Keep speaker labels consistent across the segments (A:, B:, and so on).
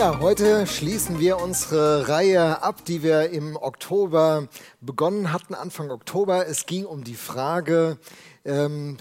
A: Ja, heute schließen wir unsere Reihe ab, die wir im Oktober begonnen hatten, Anfang Oktober. Es ging um die Frage ähm,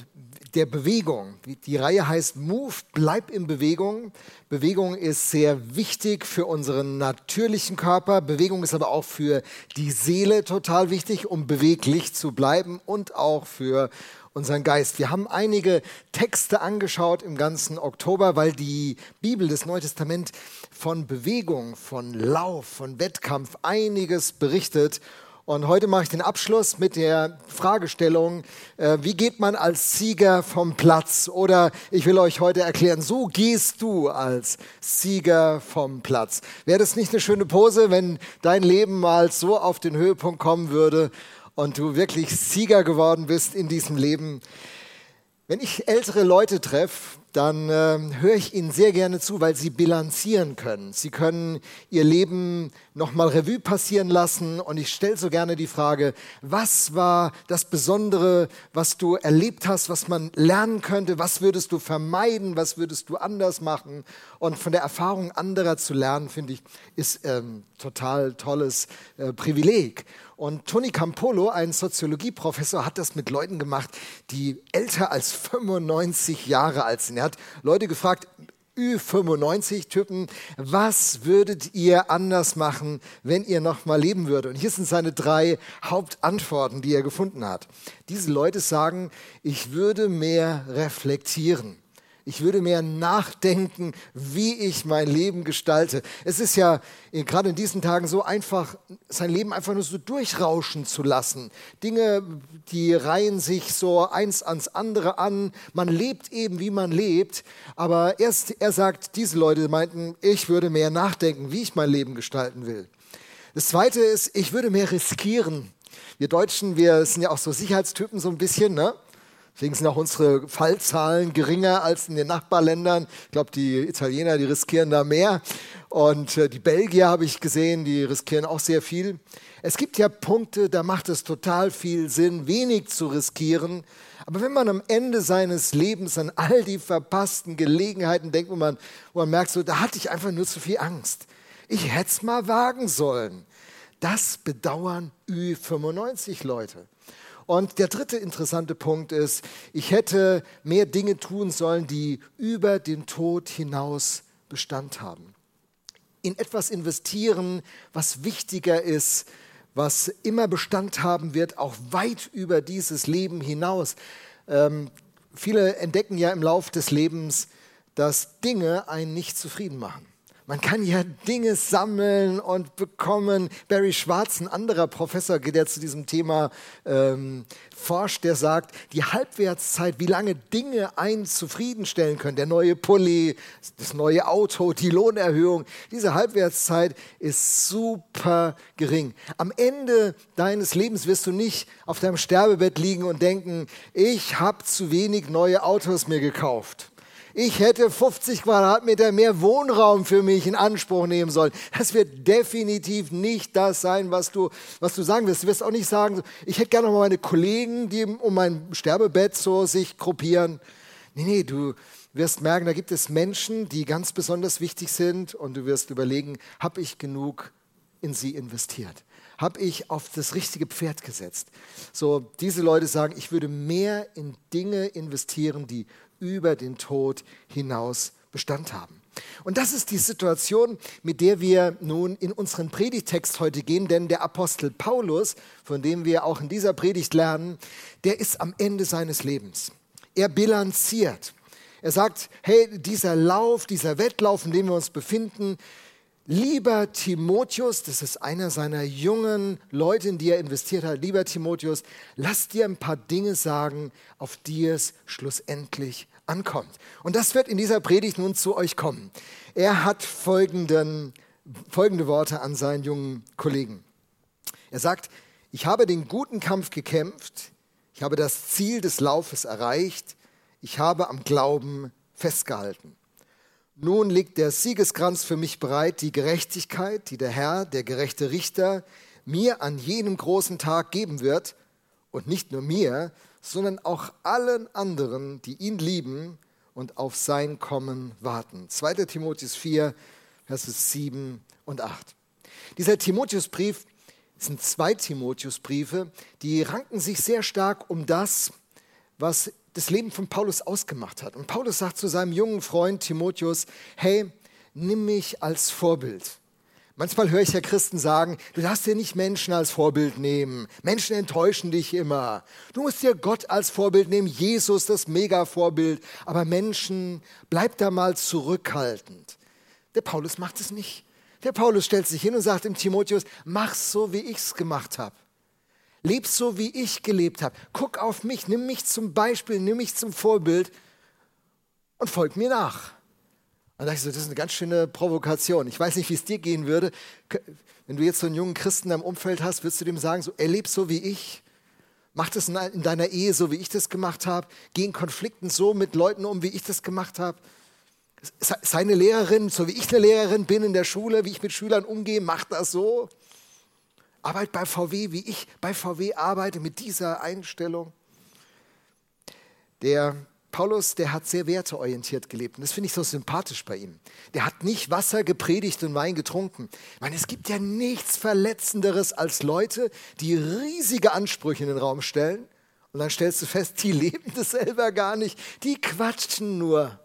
A: der Bewegung. Die Reihe heißt Move, bleib in Bewegung. Bewegung ist sehr wichtig für unseren natürlichen Körper. Bewegung ist aber auch für die Seele total wichtig, um beweglich zu bleiben und auch für unseren Geist. Wir haben einige Texte angeschaut im ganzen Oktober, weil die Bibel, das Neue Testament, von Bewegung, von Lauf, von Wettkampf einiges berichtet. Und heute mache ich den Abschluss mit der Fragestellung, äh, wie geht man als Sieger vom Platz? Oder ich will euch heute erklären, so gehst du als Sieger vom Platz. Wäre das nicht eine schöne Pose, wenn dein Leben mal so auf den Höhepunkt kommen würde und du wirklich Sieger geworden bist in diesem Leben? Wenn ich ältere Leute treffe, dann äh, höre ich ihnen sehr gerne zu, weil sie bilanzieren können. Sie können ihr Leben nochmal Revue passieren lassen und ich stelle so gerne die Frage, was war das Besondere, was du erlebt hast, was man lernen könnte, was würdest du vermeiden, was würdest du anders machen und von der Erfahrung anderer zu lernen, finde ich, ist ähm, total tolles äh, Privileg. Und Tony Campolo, ein Soziologieprofessor, hat das mit Leuten gemacht, die älter als 95 Jahre alt sind. Er hat Leute gefragt, Ü95-Typen, was würdet ihr anders machen, wenn ihr noch mal leben würdet? Und hier sind seine drei Hauptantworten, die er gefunden hat. Diese Leute sagen, ich würde mehr reflektieren. Ich würde mehr nachdenken, wie ich mein Leben gestalte. Es ist ja gerade in diesen Tagen so einfach, sein Leben einfach nur so durchrauschen zu lassen. Dinge, die reihen sich so eins ans andere an. Man lebt eben, wie man lebt. Aber erst, er sagt, diese Leute meinten, ich würde mehr nachdenken, wie ich mein Leben gestalten will. Das Zweite ist, ich würde mehr riskieren. Wir Deutschen, wir sind ja auch so Sicherheitstypen so ein bisschen, ne? Deswegen sind auch unsere Fallzahlen geringer als in den Nachbarländern. Ich glaube, die Italiener, die riskieren da mehr. Und äh, die Belgier habe ich gesehen, die riskieren auch sehr viel. Es gibt ja Punkte, da macht es total viel Sinn, wenig zu riskieren. Aber wenn man am Ende seines Lebens an all die verpassten Gelegenheiten denkt, wo man, wo man merkt, so, da hatte ich einfach nur zu viel Angst. Ich hätte es mal wagen sollen. Das bedauern Ü95 Leute. Und der dritte interessante Punkt ist, ich hätte mehr Dinge tun sollen, die über den Tod hinaus Bestand haben. In etwas investieren, was wichtiger ist, was immer Bestand haben wird, auch weit über dieses Leben hinaus. Ähm, viele entdecken ja im Lauf des Lebens, dass Dinge einen nicht zufrieden machen. Man kann ja Dinge sammeln und bekommen. Barry Schwarz, ein anderer Professor, der zu diesem Thema ähm, forscht, der sagt, die Halbwertszeit, wie lange Dinge einen zufriedenstellen können, der neue Pulli, das neue Auto, die Lohnerhöhung, diese Halbwertszeit ist super gering. Am Ende deines Lebens wirst du nicht auf deinem Sterbebett liegen und denken, ich habe zu wenig neue Autos mir gekauft ich hätte 50 Quadratmeter mehr Wohnraum für mich in Anspruch nehmen sollen. Das wird definitiv nicht das sein, was du, was du sagen wirst. Du wirst auch nicht sagen, ich hätte gerne noch mal meine Kollegen, die um mein Sterbebett so sich gruppieren. Nee, nee, du wirst merken, da gibt es Menschen, die ganz besonders wichtig sind und du wirst überlegen, habe ich genug in sie investiert? Habe ich auf das richtige Pferd gesetzt? So, diese Leute sagen, ich würde mehr in Dinge investieren, die über den Tod hinaus Bestand haben. Und das ist die Situation, mit der wir nun in unseren Predigtext heute gehen, denn der Apostel Paulus, von dem wir auch in dieser Predigt lernen, der ist am Ende seines Lebens. Er bilanziert. Er sagt, hey, dieser Lauf, dieser Wettlauf, in dem wir uns befinden, Lieber Timotheus, das ist einer seiner jungen Leute, in die er investiert hat, lieber Timotheus, lass dir ein paar Dinge sagen, auf die es schlussendlich ankommt. Und das wird in dieser Predigt nun zu euch kommen. Er hat folgenden, folgende Worte an seinen jungen Kollegen. Er sagt, ich habe den guten Kampf gekämpft, Ich habe das Ziel des Laufes erreicht. Ich habe am Glauben festgehalten. Nun liegt der Siegeskranz für mich bereit, die Gerechtigkeit, die der Herr, der gerechte Richter, mir an jenem großen Tag geben wird. Und nicht nur mir, sondern auch allen anderen, die ihn lieben und auf sein Kommen warten. 2. Timotheus 4, Verse 7 und 8. Dieser Timotheusbrief sind zwei Timotheusbriefe, die ranken sich sehr stark um das, was das Leben von Paulus ausgemacht hat. Und Paulus sagt zu seinem jungen Freund Timotheus, hey, nimm mich als Vorbild. Manchmal höre ich ja Christen sagen, du darfst dir nicht Menschen als Vorbild nehmen. Menschen enttäuschen dich immer. Du musst dir Gott als Vorbild nehmen, Jesus das Mega-Vorbild. Aber Menschen, bleib da mal zurückhaltend. Der Paulus macht es nicht. Der Paulus stellt sich hin und sagt dem Timotheus, mach so, wie ich es gemacht habe. Leb so, wie ich gelebt habe. Guck auf mich, nimm mich zum Beispiel, nimm mich zum Vorbild und folg mir nach. Und da dachte ich so, das ist eine ganz schöne Provokation. Ich weiß nicht, wie es dir gehen würde. Wenn du jetzt so einen jungen Christen im Umfeld hast, würdest du dem sagen, so, erleb so wie ich. Mach das in deiner Ehe so, wie ich das gemacht habe. Geh in Konflikten so mit Leuten um, wie ich das gemacht habe seine Lehrerin, so wie ich eine Lehrerin bin in der Schule, wie ich mit Schülern umgehe, macht das so. Arbeit bei VW, wie ich bei VW arbeite, mit dieser Einstellung. Der Paulus, der hat sehr werteorientiert gelebt und das finde ich so sympathisch bei ihm. Der hat nicht Wasser gepredigt und Wein getrunken. Ich meine, es gibt ja nichts Verletzenderes als Leute, die riesige Ansprüche in den Raum stellen und dann stellst du fest, die leben das selber gar nicht, die quatschen nur.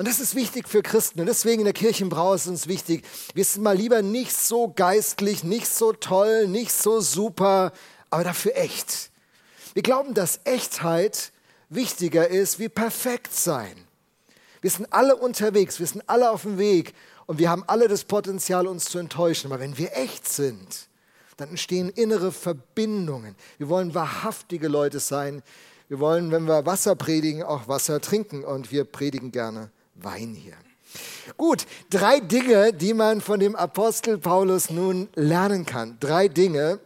A: Und das ist wichtig für Christen. Und deswegen in der Kirchenbrau ist uns wichtig, wir sind mal lieber nicht so geistlich, nicht so toll, nicht so super, aber dafür echt. Wir glauben, dass Echtheit wichtiger ist wie perfekt sein. Wir sind alle unterwegs, wir sind alle auf dem Weg und wir haben alle das Potenzial, uns zu enttäuschen. Aber wenn wir echt sind, dann entstehen innere Verbindungen. Wir wollen wahrhaftige Leute sein. Wir wollen, wenn wir Wasser predigen, auch Wasser trinken und wir predigen gerne Wein hier. Gut, drei Dinge, die man von dem Apostel Paulus nun lernen kann. Drei Dinge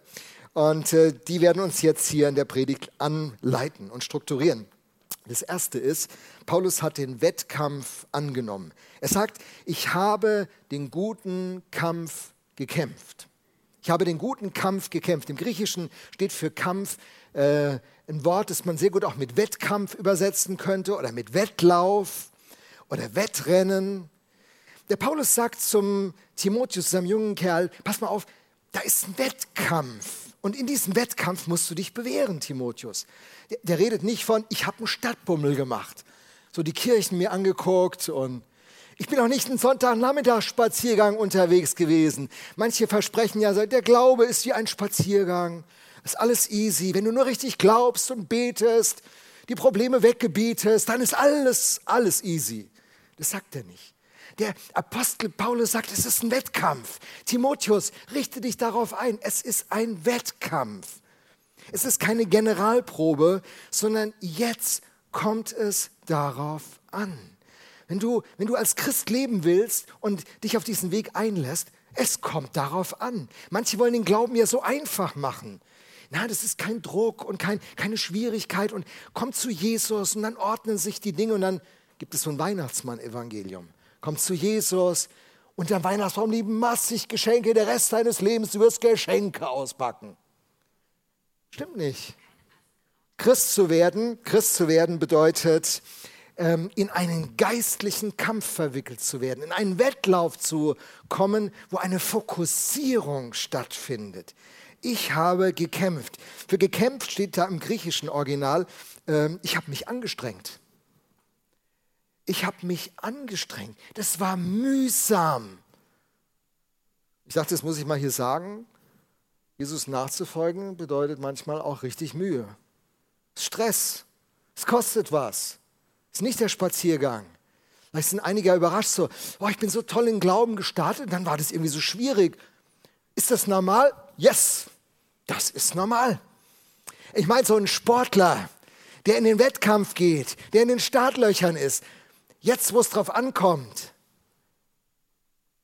A: und äh, die werden uns jetzt hier in der Predigt anleiten und strukturieren. Das erste ist, Paulus hat den Wettkampf angenommen. Er sagt, ich habe den guten Kampf gekämpft. Ich habe den guten Kampf gekämpft. Im Griechischen steht für Kampf äh, ein Wort, das man sehr gut auch mit Wettkampf übersetzen könnte oder mit Wettlauf oder Wettrennen. Der Paulus sagt zum Timotheus, seinem jungen Kerl, pass mal auf, da ist ein Wettkampf. Und in diesem Wettkampf musst du dich bewähren, Timotheus. Der, der redet nicht von, ich habe einen Stadtbummel gemacht, so die Kirchen mir angeguckt und ich bin auch nicht einen Sonntagnachmittagsspaziergang unterwegs gewesen. Manche versprechen ja, der Glaube ist wie ein Spaziergang. ist alles easy. Wenn du nur richtig glaubst und betest, die Probleme weggebietest, dann ist alles, alles easy. Das sagt er nicht. Der Apostel Paulus sagt, es ist ein Wettkampf. Timotheus, richte dich darauf ein. Es ist ein Wettkampf. Es ist keine Generalprobe, sondern jetzt kommt es darauf an. Wenn du, wenn du als Christ leben willst und dich auf diesen Weg einlässt, es kommt darauf an. Manche wollen den Glauben ja so einfach machen. Na, das ist kein Druck und kein, keine Schwierigkeit und kommt zu Jesus und dann ordnen sich die Dinge und dann gibt es so ein Weihnachtsmann-Evangelium. Komm zu Jesus und der Weihnachtsbaum lieben massig Geschenke, der Rest deines Lebens, du wirst Geschenke auspacken. Stimmt nicht. Christ zu werden, Christ zu werden bedeutet, ähm, in einen geistlichen Kampf verwickelt zu werden, in einen Wettlauf zu kommen, wo eine Fokussierung stattfindet. Ich habe gekämpft. Für gekämpft steht da im griechischen Original, ähm, ich habe mich angestrengt. Ich habe mich angestrengt. Das war mühsam. Ich dachte, das muss ich mal hier sagen. Jesus nachzufolgen bedeutet manchmal auch richtig Mühe. Stress. Es kostet was. Es ist nicht der Spaziergang. Vielleicht sind einige überrascht so, oh, ich bin so toll in Glauben gestartet, dann war das irgendwie so schwierig. Ist das normal? Yes, das ist normal. Ich meine, so ein Sportler, der in den Wettkampf geht, der in den Startlöchern ist, Jetzt, wo es drauf ankommt,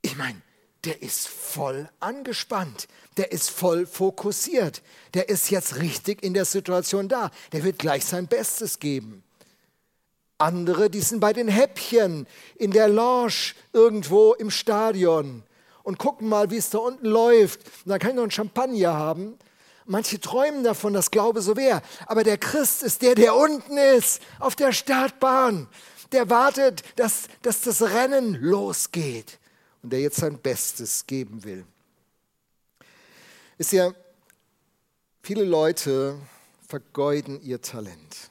A: ich meine, der ist voll angespannt, der ist voll fokussiert, der ist jetzt richtig in der Situation da, der wird gleich sein Bestes geben. Andere, die sind bei den Häppchen in der Lounge irgendwo im Stadion und gucken mal, wie es da unten läuft. Und dann kann ich noch einen Champagner haben. Manche träumen davon, dass Glaube so wäre. Aber der Christ ist der, der unten ist, auf der Startbahn. Der wartet, dass, dass das Rennen losgeht und der jetzt sein Bestes geben will. Ist ja, viele Leute vergeuden ihr Talent.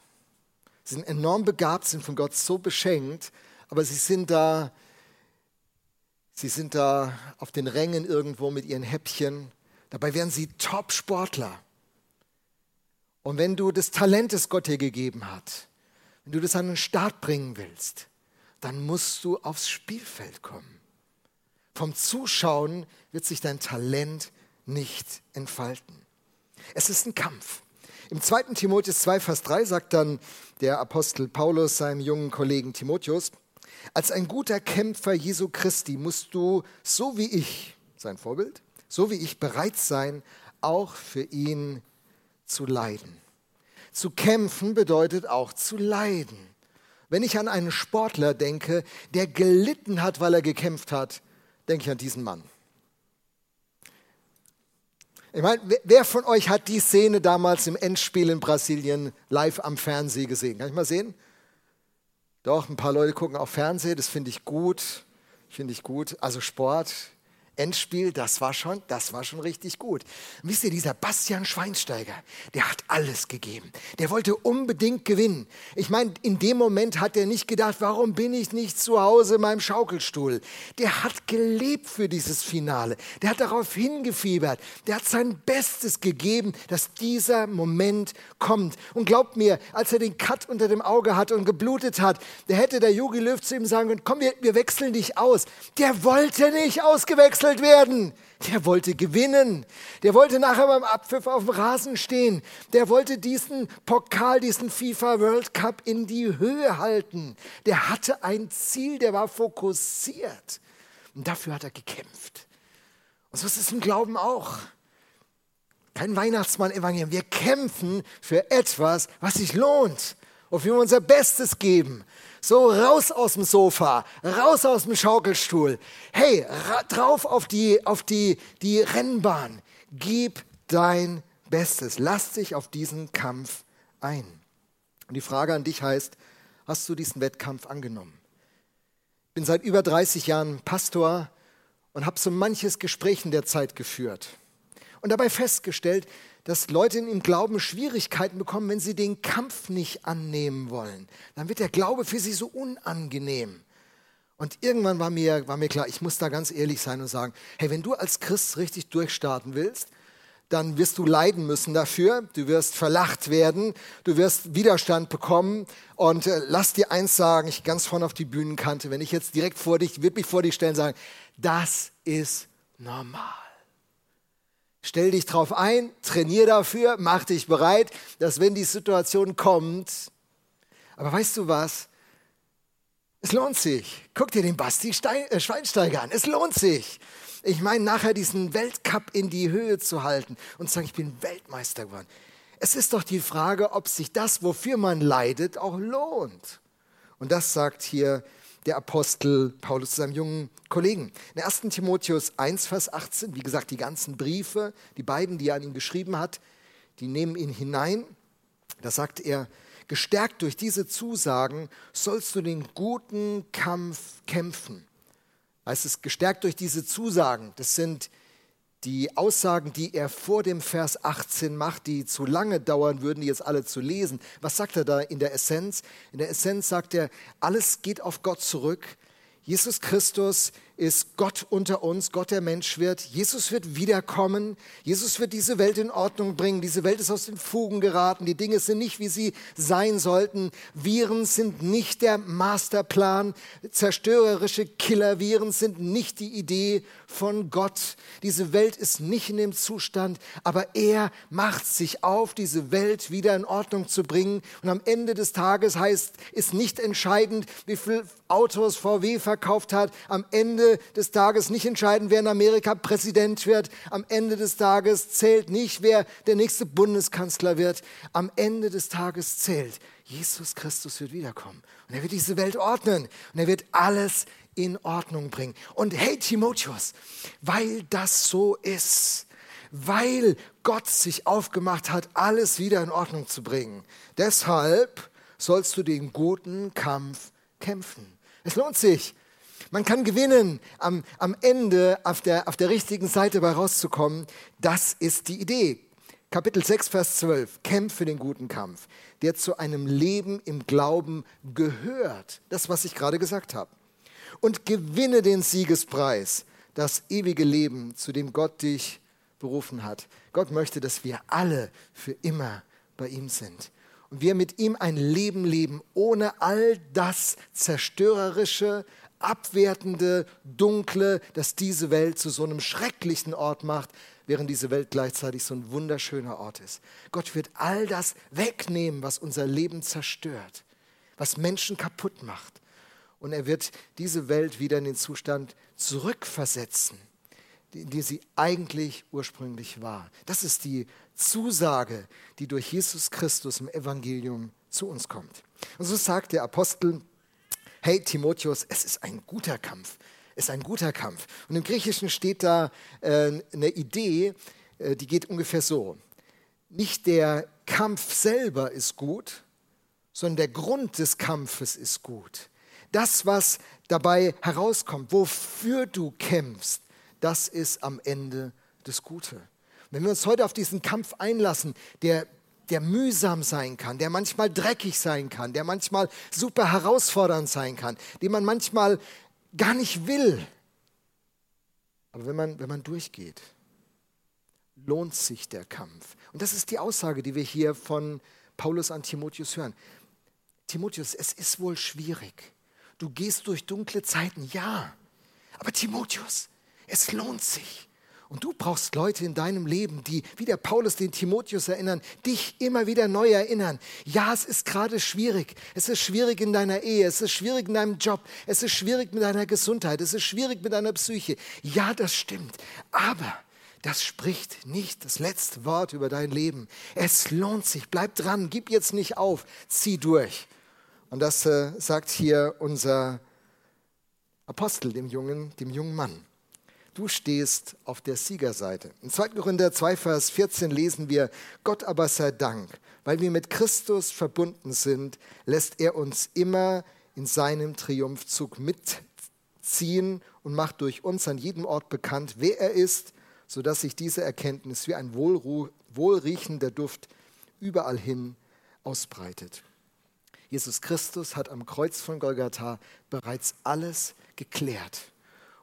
A: Sie sind enorm begabt, sind von Gott so beschenkt, aber sie sind da, sie sind da auf den Rängen irgendwo mit ihren Häppchen. Dabei wären sie Top-Sportler. Und wenn du das Talent, das Gott dir gegeben hat, wenn du das an den Start bringen willst, dann musst du aufs Spielfeld kommen. Vom Zuschauen wird sich dein Talent nicht entfalten. Es ist ein Kampf. Im 2. Timotheus 2, Vers 3 sagt dann der Apostel Paulus seinem jungen Kollegen Timotheus, als ein guter Kämpfer Jesu Christi musst du, so wie ich, sein Vorbild, so wie ich bereit sein, auch für ihn zu leiden. Zu kämpfen bedeutet auch zu leiden. Wenn ich an einen Sportler denke, der gelitten hat, weil er gekämpft hat, denke ich an diesen Mann. Ich meine, wer von euch hat die Szene damals im Endspiel in Brasilien live am Fernsehen gesehen? Kann ich mal sehen? Doch, ein paar Leute gucken auch Fernsehen, das finde ich gut. Finde ich gut. Also Sport, Endspiel, das war schon, das war schon richtig gut. Und wisst ihr, dieser Bastian Schweinsteiger, der hat alles gegeben. Der wollte unbedingt gewinnen. Ich meine, in dem Moment hat er nicht gedacht, warum bin ich nicht zu Hause in meinem Schaukelstuhl? Der hat gelebt für dieses Finale. Der hat darauf hingefiebert. Der hat sein Bestes gegeben, dass dieser Moment kommt. Und glaubt mir, als er den Cut unter dem Auge hatte und geblutet hat, der hätte der Jogi Löw zu ihm sagen können, komm, wir, wir wechseln dich aus. Der wollte nicht ausgewechselt beurteilt werden. Der wollte gewinnen. Der wollte nachher beim Abpfiff auf dem Rasen stehen. Der wollte diesen Pokal, diesen FIFA World Cup in die Höhe halten. Der hatte ein Ziel, der war fokussiert. Und dafür hat er gekämpft. Und so ist es im Glauben auch. Kein Weihnachtsmann-Evangelium. Wir kämpfen für etwas, was sich lohnt, wofür wir unser Bestes geben. So raus aus dem Sofa, raus aus dem Schaukelstuhl. Hey, drauf auf die, auf die, die Rennbahn. Gib dein Bestes. Lass dich auf diesen Kampf ein. Und die Frage an dich heißt, hast du diesen Wettkampf angenommen? Ich bin seit über 30 Jahren Pastor und habe so manches Gespräch in der Zeit geführt. Und dabei festgestellt, dass Leute im Glauben Schwierigkeiten bekommen, wenn sie den Kampf nicht annehmen wollen. Dann wird der Glaube für sie so unangenehm. Und irgendwann war mir, war mir klar, ich muss da ganz ehrlich sein und sagen, hey, wenn du als Christ richtig durchstarten willst, dann wirst du leiden müssen dafür, du wirst verlacht werden, du wirst Widerstand bekommen und äh, lass dir eins sagen, ich ganz vorne auf die Bühnenkante, wenn ich jetzt direkt vor dich, wirklich vor dich stellen, sagen, das ist normal. Stell dich drauf ein, trainier dafür, mach dich bereit, dass wenn die Situation kommt, aber weißt du was? Es lohnt sich. Guck dir den Basti Stein, äh, Schweinsteiger an. Es lohnt sich. Ich meine, nachher diesen Weltcup in die Höhe zu halten und zu sagen, ich bin Weltmeister geworden. Es ist doch die Frage, ob sich das, wofür man leidet, auch lohnt. Und das sagt hier der Apostel Paulus zu seinem jungen Kollegen. In 1. Timotheus 1, Vers 18, wie gesagt, die ganzen Briefe, die beiden, die er an ihn geschrieben hat, die nehmen ihn hinein. Da sagt er, gestärkt durch diese Zusagen sollst du den guten Kampf kämpfen. Heißt es, gestärkt durch diese Zusagen, das sind die Aussagen, die er vor dem Vers 18 macht, die zu lange dauern würden, die jetzt alle zu lesen. Was sagt er da in der Essenz? In der Essenz sagt er, alles geht auf Gott zurück. Jesus Christus ist Gott unter uns, Gott der Mensch wird. Jesus wird wiederkommen. Jesus wird diese Welt in Ordnung bringen. Diese Welt ist aus den Fugen geraten. Die Dinge sind nicht, wie sie sein sollten. Viren sind nicht der Masterplan. Zerstörerische Killerviren sind nicht die Idee von Gott. Diese Welt ist nicht in dem Zustand, aber er macht sich auf, diese Welt wieder in Ordnung zu bringen. Und am Ende des Tages heißt, ist nicht entscheidend, wie viel Autos VW verkauft hat. Am Ende Des Tages nicht entscheiden, wer in Amerika Präsident wird. Am Ende des Tages zählt nicht, wer der nächste Bundeskanzler wird. Am Ende des Tages zählt, Jesus Christus wird wiederkommen. Und er wird diese Welt ordnen. Und er wird alles in Ordnung bringen. Und hey Timotheus, weil das so ist, weil Gott sich aufgemacht hat, alles wieder in Ordnung zu bringen, deshalb sollst du den guten Kampf kämpfen. Es lohnt sich. Man kann gewinnen, am, am Ende auf der, auf der richtigen Seite bei rauszukommen. Das ist die Idee. Kapitel 6, Vers 12. Kämpfe den guten Kampf, der zu einem Leben im Glauben gehört. Das, was ich gerade gesagt habe und gewinne den Siegespreis, das ewige Leben, zu dem Gott dich berufen hat. Gott möchte, dass wir alle für immer bei ihm sind. Und wir mit ihm ein Leben leben, ohne all das Zerstörerische, Abwertende, Dunkle, das diese Welt zu so einem schrecklichen Ort macht, während diese Welt gleichzeitig so ein wunderschöner Ort ist. Gott wird all das wegnehmen, was unser Leben zerstört, was Menschen kaputt macht und er wird diese Welt wieder in den Zustand zurückversetzen, in die sie eigentlich ursprünglich war. Das ist die Zusage, die durch Jesus Christus im Evangelium zu uns kommt. Und so sagt der Apostel, hey Timotheus, es ist ein guter Kampf, es ist ein guter Kampf. Und im Griechischen steht da äh, eine Idee, äh, die geht ungefähr so. Nicht der Kampf selber ist gut, sondern der Grund des Kampfes ist gut. Das, was dabei herauskommt, wofür du kämpfst, das ist am Ende das Gute. Wenn wir uns heute auf diesen Kampf einlassen, der, der mühsam sein kann, der manchmal dreckig sein kann, der manchmal super herausfordernd sein kann, den man manchmal gar nicht will. Aber wenn man, wenn man durchgeht, lohnt sich der Kampf. Und das ist die Aussage, die wir hier von Paulus an Timotheus hören. Timotheus, es ist wohl schwierig du gehst durch dunkle Zeiten, ja. Aber Timotheus, es lohnt sich. Und du brauchst Leute in deinem Leben, die, wie der Paulus den Timotheus erinnern, dich immer wieder neu erinnern. Ja, es ist gerade schwierig. Es ist schwierig in deiner Ehe, es ist schwierig in deinem Job, es ist schwierig mit deiner Gesundheit, es ist schwierig mit deiner Psyche. Ja, das stimmt. Aber das spricht nicht das letzte Wort über dein Leben. Es lohnt sich. Bleib dran, gib jetzt nicht auf, zieh durch. Und das äh, sagt hier unser Apostel, dem jungen, dem jungen Mann. Du stehst auf der Siegerseite. In 2. Korinther 2, Vers 14 lesen wir, Gott aber sei Dank, weil wir mit Christus verbunden sind, lässt er uns immer in seinem Triumphzug mitziehen und macht durch uns an jedem Ort bekannt, wer er ist, sodass sich diese Erkenntnis wie ein wohlriechender Duft überall hin ausbreitet. Jesus Christus hat am Kreuz von Golgatha bereits alles geklärt.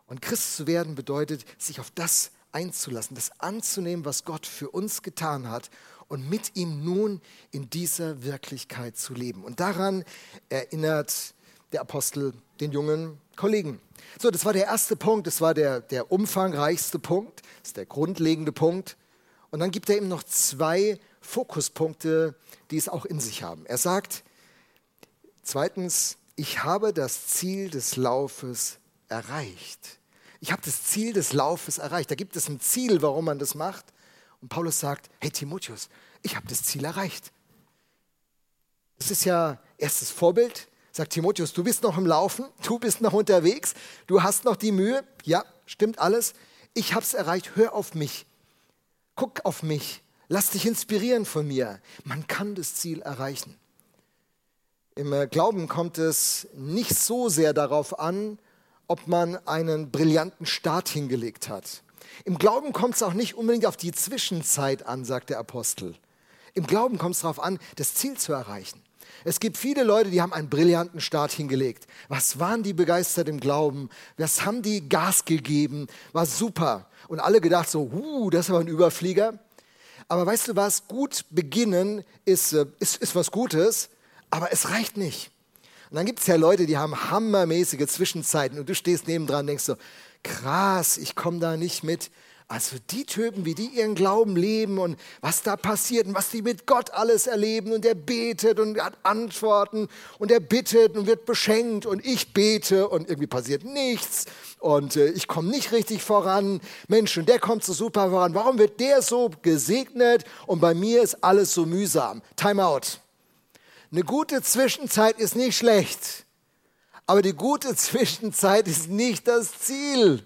A: Und Christ zu werden bedeutet, sich auf das einzulassen, das anzunehmen, was Gott für uns getan hat und mit ihm nun in dieser Wirklichkeit zu leben. Und daran erinnert der Apostel den jungen Kollegen. So, das war der erste Punkt, das war der, der umfangreichste Punkt, das ist der grundlegende Punkt. Und dann gibt er ihm noch zwei Fokuspunkte, die es auch in sich haben. Er sagt, Zweitens, ich habe das Ziel des Laufes erreicht. Ich habe das Ziel des Laufes erreicht. Da gibt es ein Ziel, warum man das macht. Und Paulus sagt, hey Timotheus, ich habe das Ziel erreicht. Das ist ja erstes Vorbild. Sagt Timotheus, du bist noch im Laufen, du bist noch unterwegs, du hast noch die Mühe. Ja, stimmt alles. Ich habe es erreicht. Hör auf mich. Guck auf mich. Lass dich inspirieren von mir. Man kann das Ziel erreichen. Im äh, Glauben kommt es nicht so sehr darauf an, ob man einen brillanten Start hingelegt hat. Im Glauben kommt es auch nicht unbedingt auf die Zwischenzeit an, sagt der Apostel. Im Glauben kommt es darauf an, das Ziel zu erreichen. Es gibt viele Leute, die haben einen brillanten Start hingelegt. Was waren die begeistert im Glauben? Was haben die Gas gegeben? War super. Und alle gedacht so, uh, das aber ein Überflieger. Aber weißt du was? Gut beginnen ist, äh, ist, ist was Gutes. Aber es reicht nicht. Und dann gibt es ja Leute, die haben hammermäßige Zwischenzeiten und du stehst nebendran und denkst so, krass, ich komme da nicht mit. Also die Typen, wie die ihren Glauben leben und was da passiert und was die mit Gott alles erleben und er betet und hat Antworten und er bittet und wird beschenkt und ich bete und irgendwie passiert nichts und äh, ich komme nicht richtig voran. Mensch, und der kommt so super voran. Warum wird der so gesegnet und bei mir ist alles so mühsam? Time out. Eine gute Zwischenzeit ist nicht schlecht, aber die gute Zwischenzeit ist nicht das Ziel.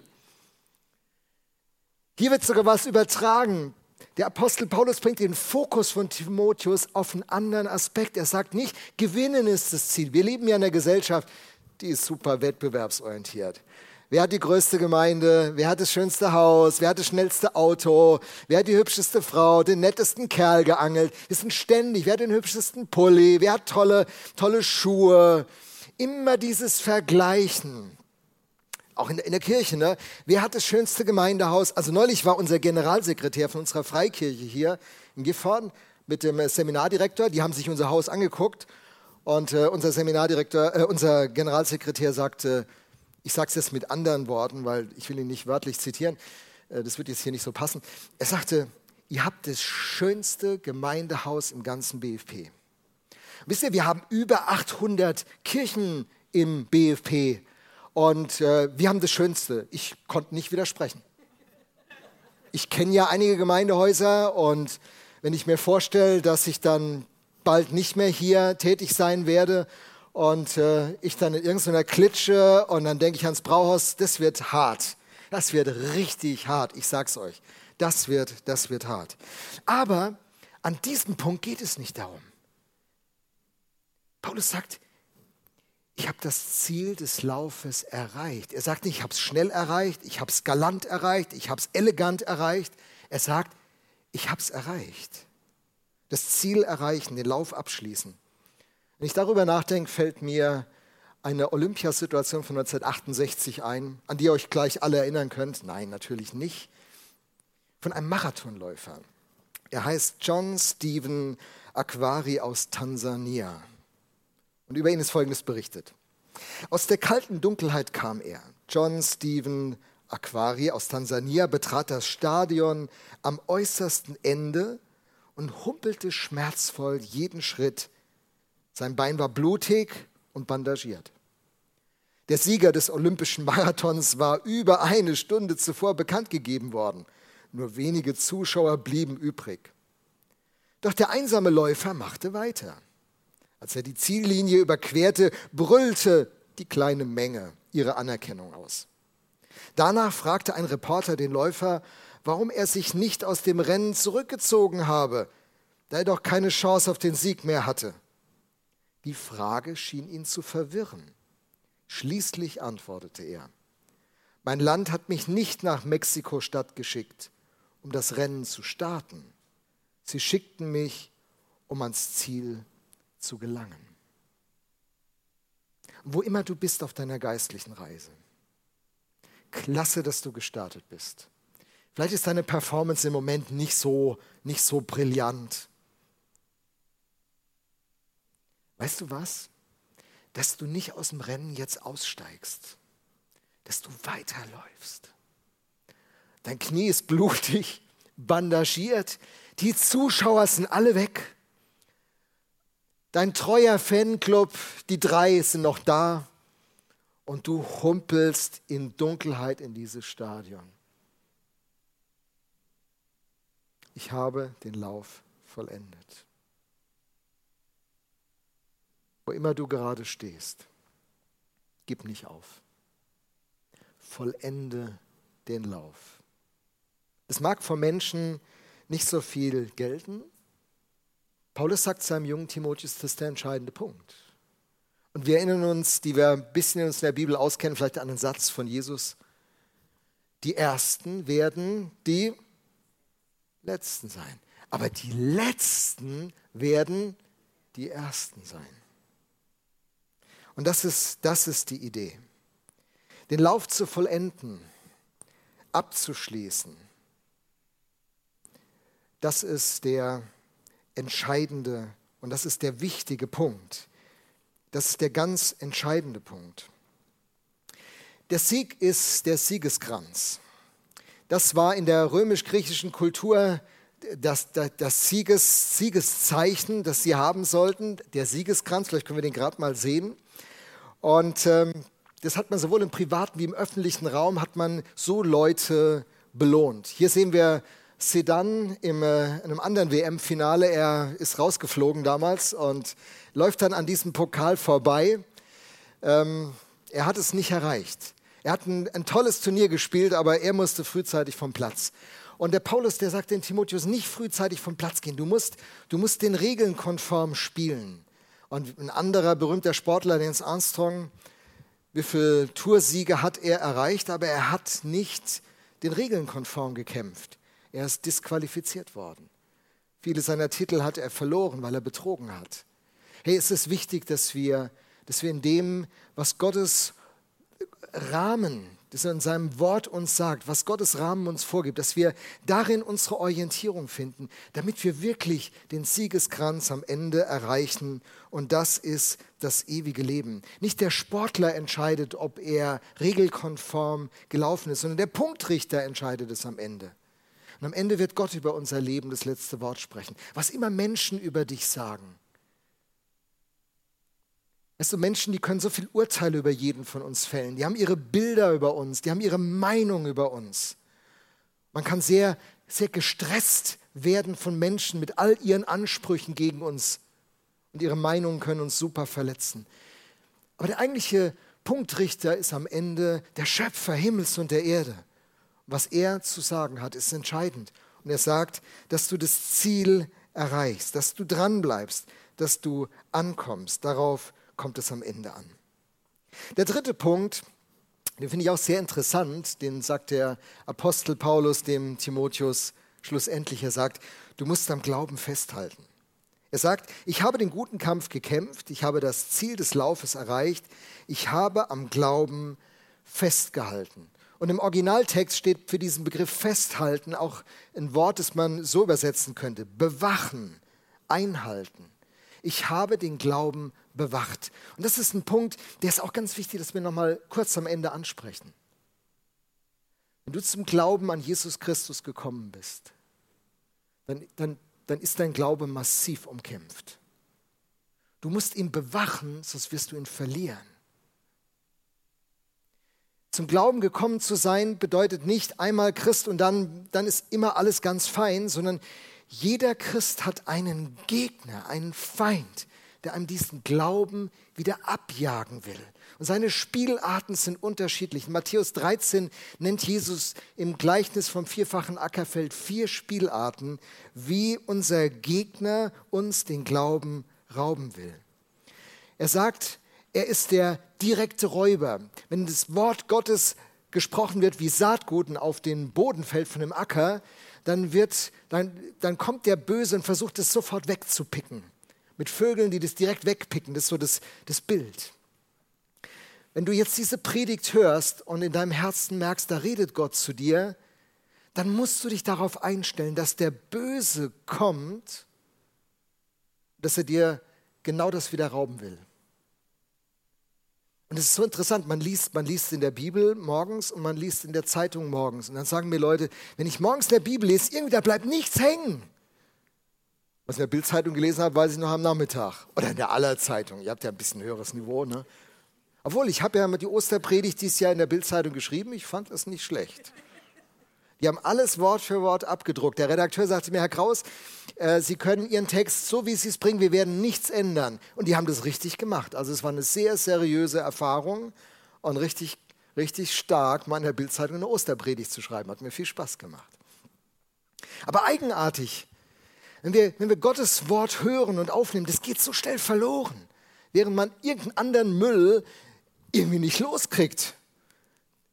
A: Hier wird sogar was übertragen. Der Apostel Paulus bringt den Fokus von Timotheus auf einen anderen Aspekt. Er sagt nicht, gewinnen ist das Ziel. Wir leben ja in einer Gesellschaft, die ist super wettbewerbsorientiert. Wer hat die größte Gemeinde? Wer hat das schönste Haus? Wer hat das schnellste Auto? Wer hat die hübscheste Frau, den nettesten Kerl geangelt? Wir sind ständig. Wer hat den hübschesten Pulli? Wer hat tolle, tolle Schuhe? Immer dieses Vergleichen auch in, in der Kirche, ne? wer hat das schönste Gemeindehaus? Also neulich war unser Generalsekretär von unserer Freikirche hier in Gifhorn mit dem Seminardirektor, die haben sich unser Haus angeguckt und äh, unser Seminardirektor, äh, unser Generalsekretär sagte, ich sage es jetzt mit anderen Worten, weil ich will ihn nicht wörtlich zitieren, äh, das wird jetzt hier nicht so passen. Er sagte, ihr habt das schönste Gemeindehaus im ganzen BFP. Wisst ihr, wir haben über 800 Kirchen im BFP und äh, wir haben das Schönste. Ich konnte nicht widersprechen. Ich kenne ja einige Gemeindehäuser und wenn ich mir vorstelle, dass ich dann bald nicht mehr hier tätig sein werde und äh, ich dann in irgendeiner Klitsche und dann denke ich ans Brauhaus, das wird hart. Das wird richtig hart, ich sag's euch. Das wird, das wird hart. Aber an diesem Punkt geht es nicht darum. Paulus sagt, ich habe das Ziel des Laufes erreicht. Er sagt nicht, ich habe es schnell erreicht, ich habe es galant erreicht, ich habe es elegant erreicht. Er sagt, ich habe es erreicht. Das Ziel erreichen, den Lauf abschließen. Wenn ich darüber nachdenke, fällt mir eine Olympiasituation von 1968 ein, an die ihr euch gleich alle erinnern könnt. Nein, natürlich nicht. Von einem Marathonläufer. Er heißt John Stephen Aquari aus Tansania. Und über ihn ist Folgendes berichtet. Aus der kalten Dunkelheit kam er. John Stephen Aquari aus Tansania betrat das Stadion am äußersten Ende und humpelte schmerzvoll jeden Schritt. Sein Bein war blutig und bandagiert. Der Sieger des olympischen Marathons war über eine Stunde zuvor bekannt gegeben worden. Nur wenige Zuschauer blieben übrig. Doch der einsame Läufer machte weiter. Als er die Ziellinie überquerte, brüllte die kleine Menge ihre Anerkennung aus. Danach fragte ein Reporter den Läufer, warum er sich nicht aus dem Rennen zurückgezogen habe, da er doch keine Chance auf den Sieg mehr hatte. Die Frage schien ihn zu verwirren. Schließlich antwortete er, mein Land hat mich nicht nach Mexiko-Stadt geschickt, um das Rennen zu starten. Sie schickten mich, um ans Ziel zu gelangen. Wo immer du bist auf deiner geistlichen Reise. Klasse, dass du gestartet bist. Vielleicht ist deine Performance im Moment nicht so, nicht so brillant. Weißt du was? Dass du nicht aus dem Rennen jetzt aussteigst, dass du weiterläufst. Dein Knie ist blutig, bandagiert, die Zuschauer sind alle weg. Dein treuer Fanclub, die drei sind noch da und du humpelst in Dunkelheit in dieses Stadion. Ich habe den Lauf vollendet. Immer du gerade stehst, gib nicht auf. Vollende den Lauf. Es mag vor Menschen nicht so viel gelten, Paulus sagt seinem jungen Timotheus, das ist der entscheidende Punkt. Und wir erinnern uns, die wir ein bisschen in uns in der Bibel auskennen, vielleicht an einen Satz von Jesus. Die Ersten werden die Letzten sein. Aber die Letzten werden die Ersten sein. Und das ist, das ist die Idee. Den Lauf zu vollenden, abzuschließen, das ist der entscheidende und das ist der wichtige Punkt. Das ist der ganz entscheidende Punkt. Der Sieg ist der Siegeskranz. das war in der römisch-griechischen Kultur das, das, das Sieges, Siegeszeichen, das sie haben sollten, der Siegeskranz, vielleicht können wir den gerade mal sehen. Und ähm, das hat man sowohl im privaten wie im öffentlichen Raum, hat man so Leute belohnt. Hier sehen wir Sedan im, äh, in einem anderen WM-Finale. Er ist rausgeflogen damals und läuft dann an diesem Pokal vorbei. Ähm, er hat es nicht erreicht. Er hat ein, ein tolles Turnier gespielt, aber er musste frühzeitig vom Platz. Und der Paulus, der sagt den Timotheus, nicht frühzeitig vom Platz gehen. Du musst, du musst den Regeln konform spielen. Und ein anderer berühmter Sportler, Lance Armstrong, wie viele Toursiege hat er erreicht, aber er hat nicht den Regeln konform gekämpft. Er ist disqualifiziert worden. Viele seiner Titel hat er verloren, weil er betrogen hat. Hey, es ist wichtig, dass wir, dass wir in dem, was Gottes Rahmen, das er in seinem Wort uns sagt, was Gottes Rahmen uns vorgibt, dass wir darin unsere Orientierung finden, damit wir wirklich den Siegeskranz am Ende erreichen. Und das ist das ewige Leben. Nicht der Sportler entscheidet, ob er regelkonform gelaufen ist, sondern der Punktrichter entscheidet es am Ende. Und am Ende wird Gott über unser Leben das letzte Wort sprechen. Was immer Menschen über dich sagen. Weißt du, Menschen, die können so viel Urteile über jeden von uns fällen. Die haben ihre Bilder über uns, die haben ihre Meinung über uns. Man kann sehr, sehr gestresst werden von Menschen mit all ihren Ansprüchen gegen uns. Und ihre Meinungen können uns super verletzen. Aber der eigentliche Punktrichter ist am Ende der Schöpfer Himmels und der Erde. Was er zu sagen hat, ist entscheidend. Und er sagt, dass du das Ziel erreichst, dass du dranbleibst, dass du ankommst. Darauf kommt es am Ende an. Der dritte Punkt, den finde ich auch sehr interessant, den sagt der Apostel Paulus dem Timotheus schlussendlich. Er sagt, du musst am Glauben festhalten. Er sagt, ich habe den guten Kampf gekämpft, ich habe das Ziel des Laufes erreicht, ich habe am Glauben festgehalten. Und im Originaltext steht für diesen Begriff festhalten auch ein Wort, das man so übersetzen könnte. Bewachen, einhalten. Ich habe den Glauben bewacht. Und das ist ein Punkt, der ist auch ganz wichtig, dass wir nochmal kurz am Ende ansprechen. Wenn du zum Glauben an Jesus Christus gekommen bist, dann, dann, dann ist dein Glaube massiv umkämpft. Du musst ihn bewachen, sonst wirst du ihn verlieren. Zum Glauben gekommen zu sein bedeutet nicht einmal Christ und dann, dann ist immer alles ganz fein, sondern jeder Christ hat einen Gegner, einen Feind, der einem diesen Glauben wieder abjagen will. Und seine Spielarten sind unterschiedlich. In Matthäus 13 nennt Jesus im Gleichnis vom vierfachen Ackerfeld vier Spielarten, wie unser Gegner uns den Glauben rauben will. Er sagt, er ist der direkte Räuber. Wenn das Wort Gottes gesprochen wird wie Saatguten auf den Boden fällt von dem Acker, dann, wird, dann, dann kommt der Böse und versucht es sofort wegzupicken. Mit Vögeln, die das direkt wegpicken. Das ist so das, das Bild. Wenn du jetzt diese Predigt hörst und in deinem Herzen merkst, da redet Gott zu dir, dann musst du dich darauf einstellen, dass der Böse kommt, dass er dir genau das wieder rauben will. Und es ist so interessant, man liest, man liest in der Bibel morgens und man liest in der Zeitung morgens. Und dann sagen mir Leute, wenn ich morgens in der Bibel lese, irgendwie da bleibt nichts hängen. Was ich in der Bildzeitung gelesen habe, weiß ich noch am Nachmittag. Oder in der Allerzeitung. Ihr habt ja ein bisschen höheres Niveau, ne? Obwohl, ich habe ja die Osterpredigt dieses Jahr in der Bildzeitung geschrieben. Ich fand das nicht schlecht. Die haben alles Wort für Wort abgedruckt. Der Redakteur sagte mir, Herr Kraus, äh, Sie können Ihren Text so, wie Sie es bringen, wir werden nichts ändern. Und die haben das richtig gemacht. Also es war eine sehr seriöse Erfahrung und richtig, richtig stark, mal in der Bildzeitung eine Osterpredigt zu schreiben. Hat mir viel Spaß gemacht. Aber eigenartig, wenn wir, wenn wir Gottes Wort hören und aufnehmen, das geht so schnell verloren, während man irgendeinen anderen Müll irgendwie nicht loskriegt.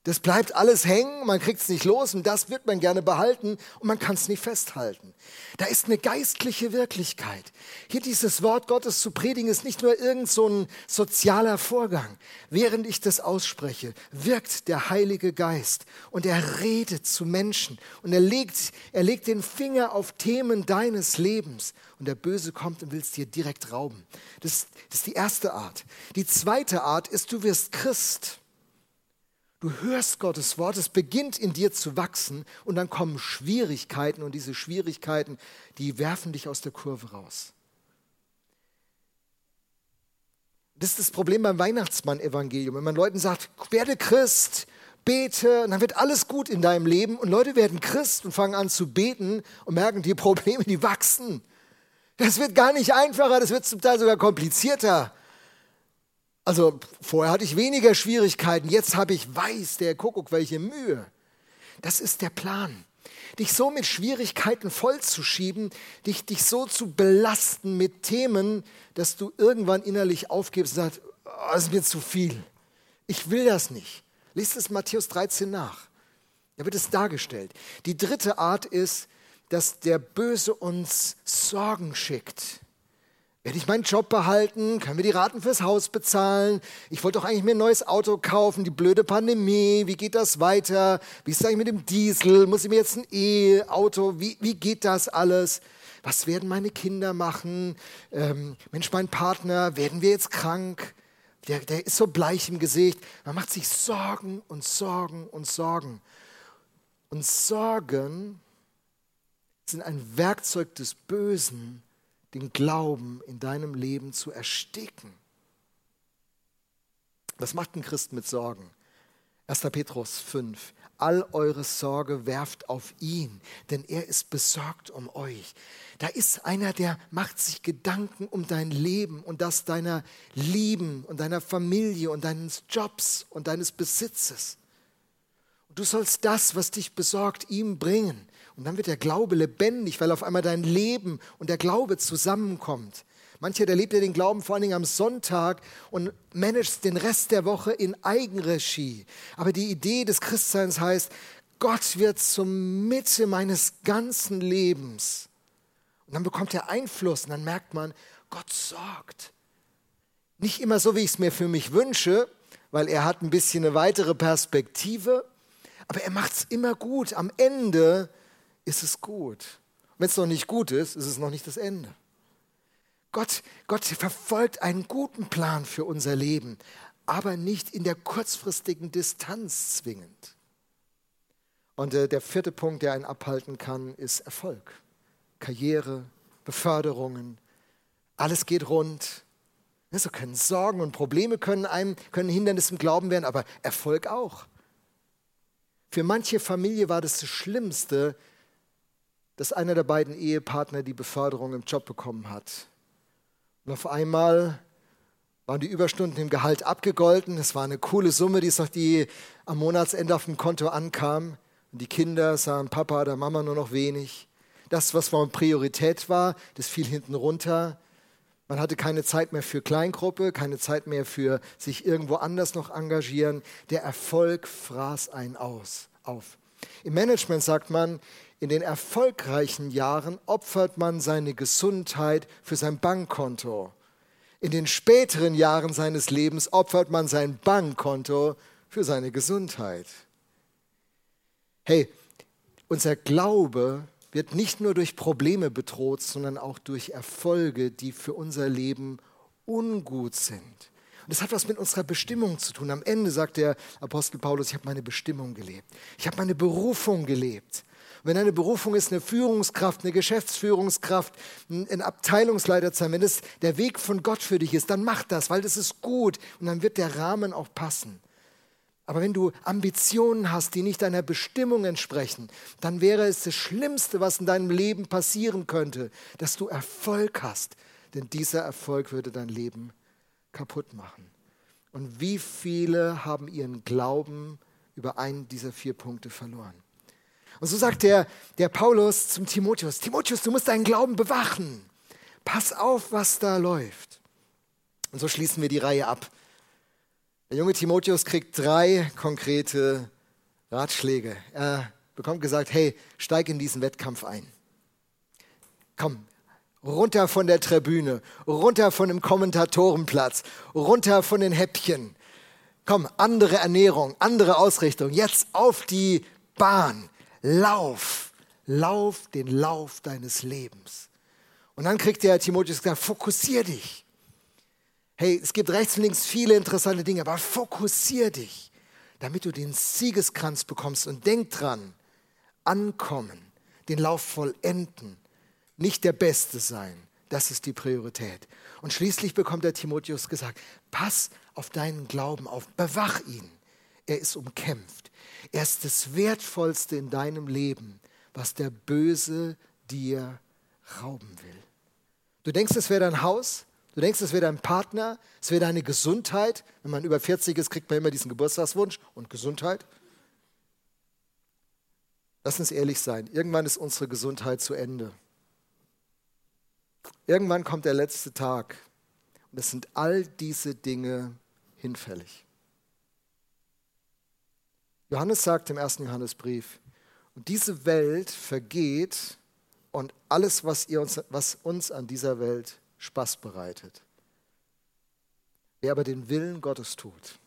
A: Das bleibt alles hängen, man kriegt es nicht los und das wird man gerne behalten und man kann es nicht festhalten. Da ist eine geistliche Wirklichkeit. Hier dieses Wort Gottes zu predigen ist nicht nur irgend so ein sozialer Vorgang. Während ich das ausspreche, wirkt der Heilige Geist und er redet zu Menschen und er legt, er legt den Finger auf Themen deines Lebens und der Böse kommt und will es dir direkt rauben. Das, das ist die erste Art. Die zweite Art ist, du wirst Christ. Du hörst Gottes Wort, es beginnt in dir zu wachsen und dann kommen Schwierigkeiten und diese Schwierigkeiten, die werfen dich aus der Kurve raus. Das ist das Problem beim Weihnachtsmann-Evangelium. Wenn man Leuten sagt, werde Christ, bete, und dann wird alles gut in deinem Leben und Leute werden Christ und fangen an zu beten und merken, die Probleme, die wachsen. Das wird gar nicht einfacher, das wird zum Teil sogar komplizierter. Also vorher hatte ich weniger Schwierigkeiten, jetzt habe ich, weiß der Kuckuck, welche Mühe. Das ist der Plan. Dich so mit Schwierigkeiten vollzuschieben, dich, dich so zu belasten mit Themen, dass du irgendwann innerlich aufgibst und sagst, oh, das ist mir zu viel. Ich will das nicht. Lies es Matthäus 13 nach. Da wird es dargestellt. Die dritte Art ist, dass der Böse uns Sorgen schickt. Werde ich meinen Job behalten? Können wir die Raten fürs Haus bezahlen? Ich wollte doch eigentlich mir ein neues Auto kaufen. Die blöde Pandemie. Wie geht das weiter? Wie ist es eigentlich mit dem Diesel? Muss ich mir jetzt ein E-Auto? Wie, wie geht das alles? Was werden meine Kinder machen? Ähm, Mensch, mein Partner, werden wir jetzt krank? Der, der ist so bleich im Gesicht. Man macht sich Sorgen und Sorgen und Sorgen. Und Sorgen sind ein Werkzeug des Bösen, den Glauben in deinem Leben zu ersticken. Was macht ein Christ mit Sorgen? 1. Petrus 5. All eure Sorge werft auf ihn, denn er ist besorgt um euch. Da ist einer, der macht sich Gedanken um dein Leben und das deiner Lieben und deiner Familie und deines Jobs und deines Besitzes. Und du sollst das, was dich besorgt, ihm bringen. Und dann wird der Glaube lebendig, weil auf einmal dein Leben und der Glaube zusammenkommt. Mancher, der lebt ja den Glauben vor allen Dingen am Sonntag und managt den Rest der Woche in Eigenregie. Aber die Idee des Christseins heißt, Gott wird zur Mitte meines ganzen Lebens. Und dann bekommt er Einfluss und dann merkt man, Gott sorgt. Nicht immer so, wie ich es mir für mich wünsche, weil er hat ein bisschen eine weitere Perspektive, aber er macht es immer gut. Am Ende ist es gut. Wenn es noch nicht gut ist, ist es noch nicht das Ende. Gott, Gott verfolgt einen guten Plan für unser Leben, aber nicht in der kurzfristigen Distanz zwingend. Und äh, der vierte Punkt, der einen abhalten kann, ist Erfolg. Karriere, Beförderungen, alles geht rund. So können Sorgen und Probleme können einem können Hindernis im Glauben werden, aber Erfolg auch. Für manche Familie war das das Schlimmste, dass einer der beiden Ehepartner die Beförderung im Job bekommen hat. Und auf einmal waren die Überstunden im Gehalt abgegolten. Es war eine coole Summe, die, die am Monatsende auf dem Konto ankam. Und die Kinder sahen Papa oder Mama nur noch wenig. Das, was von Priorität war, das fiel hinten runter. Man hatte keine Zeit mehr für Kleingruppe, keine Zeit mehr für sich irgendwo anders noch engagieren. Der Erfolg fraß einen aus, auf. Im Management sagt man, in den erfolgreichen Jahren opfert man seine Gesundheit für sein Bankkonto. In den späteren Jahren seines Lebens opfert man sein Bankkonto für seine Gesundheit. Hey, unser Glaube wird nicht nur durch Probleme bedroht, sondern auch durch Erfolge, die für unser Leben ungut sind. Und das hat was mit unserer Bestimmung zu tun. Am Ende sagt der Apostel Paulus, ich habe meine Bestimmung gelebt. Ich habe meine Berufung gelebt. Wenn deine Berufung ist, eine Führungskraft, eine Geschäftsführungskraft, ein Abteilungsleiter zu sein, wenn das der Weg von Gott für dich ist, dann mach das, weil das ist gut und dann wird der Rahmen auch passen. Aber wenn du Ambitionen hast, die nicht deiner Bestimmung entsprechen, dann wäre es das Schlimmste, was in deinem Leben passieren könnte, dass du Erfolg hast. Denn dieser Erfolg würde dein Leben kaputt machen. Und wie viele haben ihren Glauben über einen dieser vier Punkte verloren? Und so sagt der, der Paulus zum Timotheus, Timotheus, du musst deinen Glauben bewachen. Pass auf, was da läuft. Und so schließen wir die Reihe ab. Der junge Timotheus kriegt drei konkrete Ratschläge. Er bekommt gesagt, hey, steig in diesen Wettkampf ein. Komm, runter von der Tribüne, runter von dem Kommentatorenplatz, runter von den Häppchen. Komm, andere Ernährung, andere Ausrichtung. Jetzt auf die Bahn lauf, lauf den Lauf deines Lebens. Und dann kriegt der Timotheus gesagt, fokussier dich. Hey, es gibt rechts und links viele interessante Dinge, aber fokussier dich. damit du den Siegeskranz bekommst. Und denk dran, ankommen, den Lauf vollenden, nicht der Beste sein. Das ist die Priorität. Und schließlich bekommt der Timotheus gesagt, pass auf deinen Glauben auf, bewach ihn. Er ist umkämpft. Er ist das Wertvollste in deinem Leben, was der Böse dir rauben will. Du denkst, es wäre dein Haus, du denkst, es wäre dein Partner, es wäre deine Gesundheit. Wenn man über 40 ist, kriegt man immer diesen Geburtstagswunsch und Gesundheit. Lass uns ehrlich sein, irgendwann ist unsere Gesundheit zu Ende. Irgendwann kommt der letzte Tag und es sind all diese Dinge hinfällig. Johannes sagt im ersten Johannesbrief, und diese Welt vergeht und alles, was, ihr uns, was uns an dieser Welt Spaß bereitet. Wer aber den Willen Gottes tut,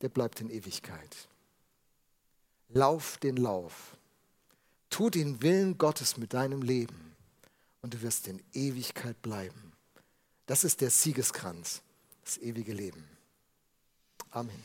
A: der bleibt in Ewigkeit. Lauf den Lauf. Tu den Willen Gottes mit deinem Leben und du wirst in Ewigkeit bleiben. Das ist der Siegeskranz, das ewige Leben. Amen.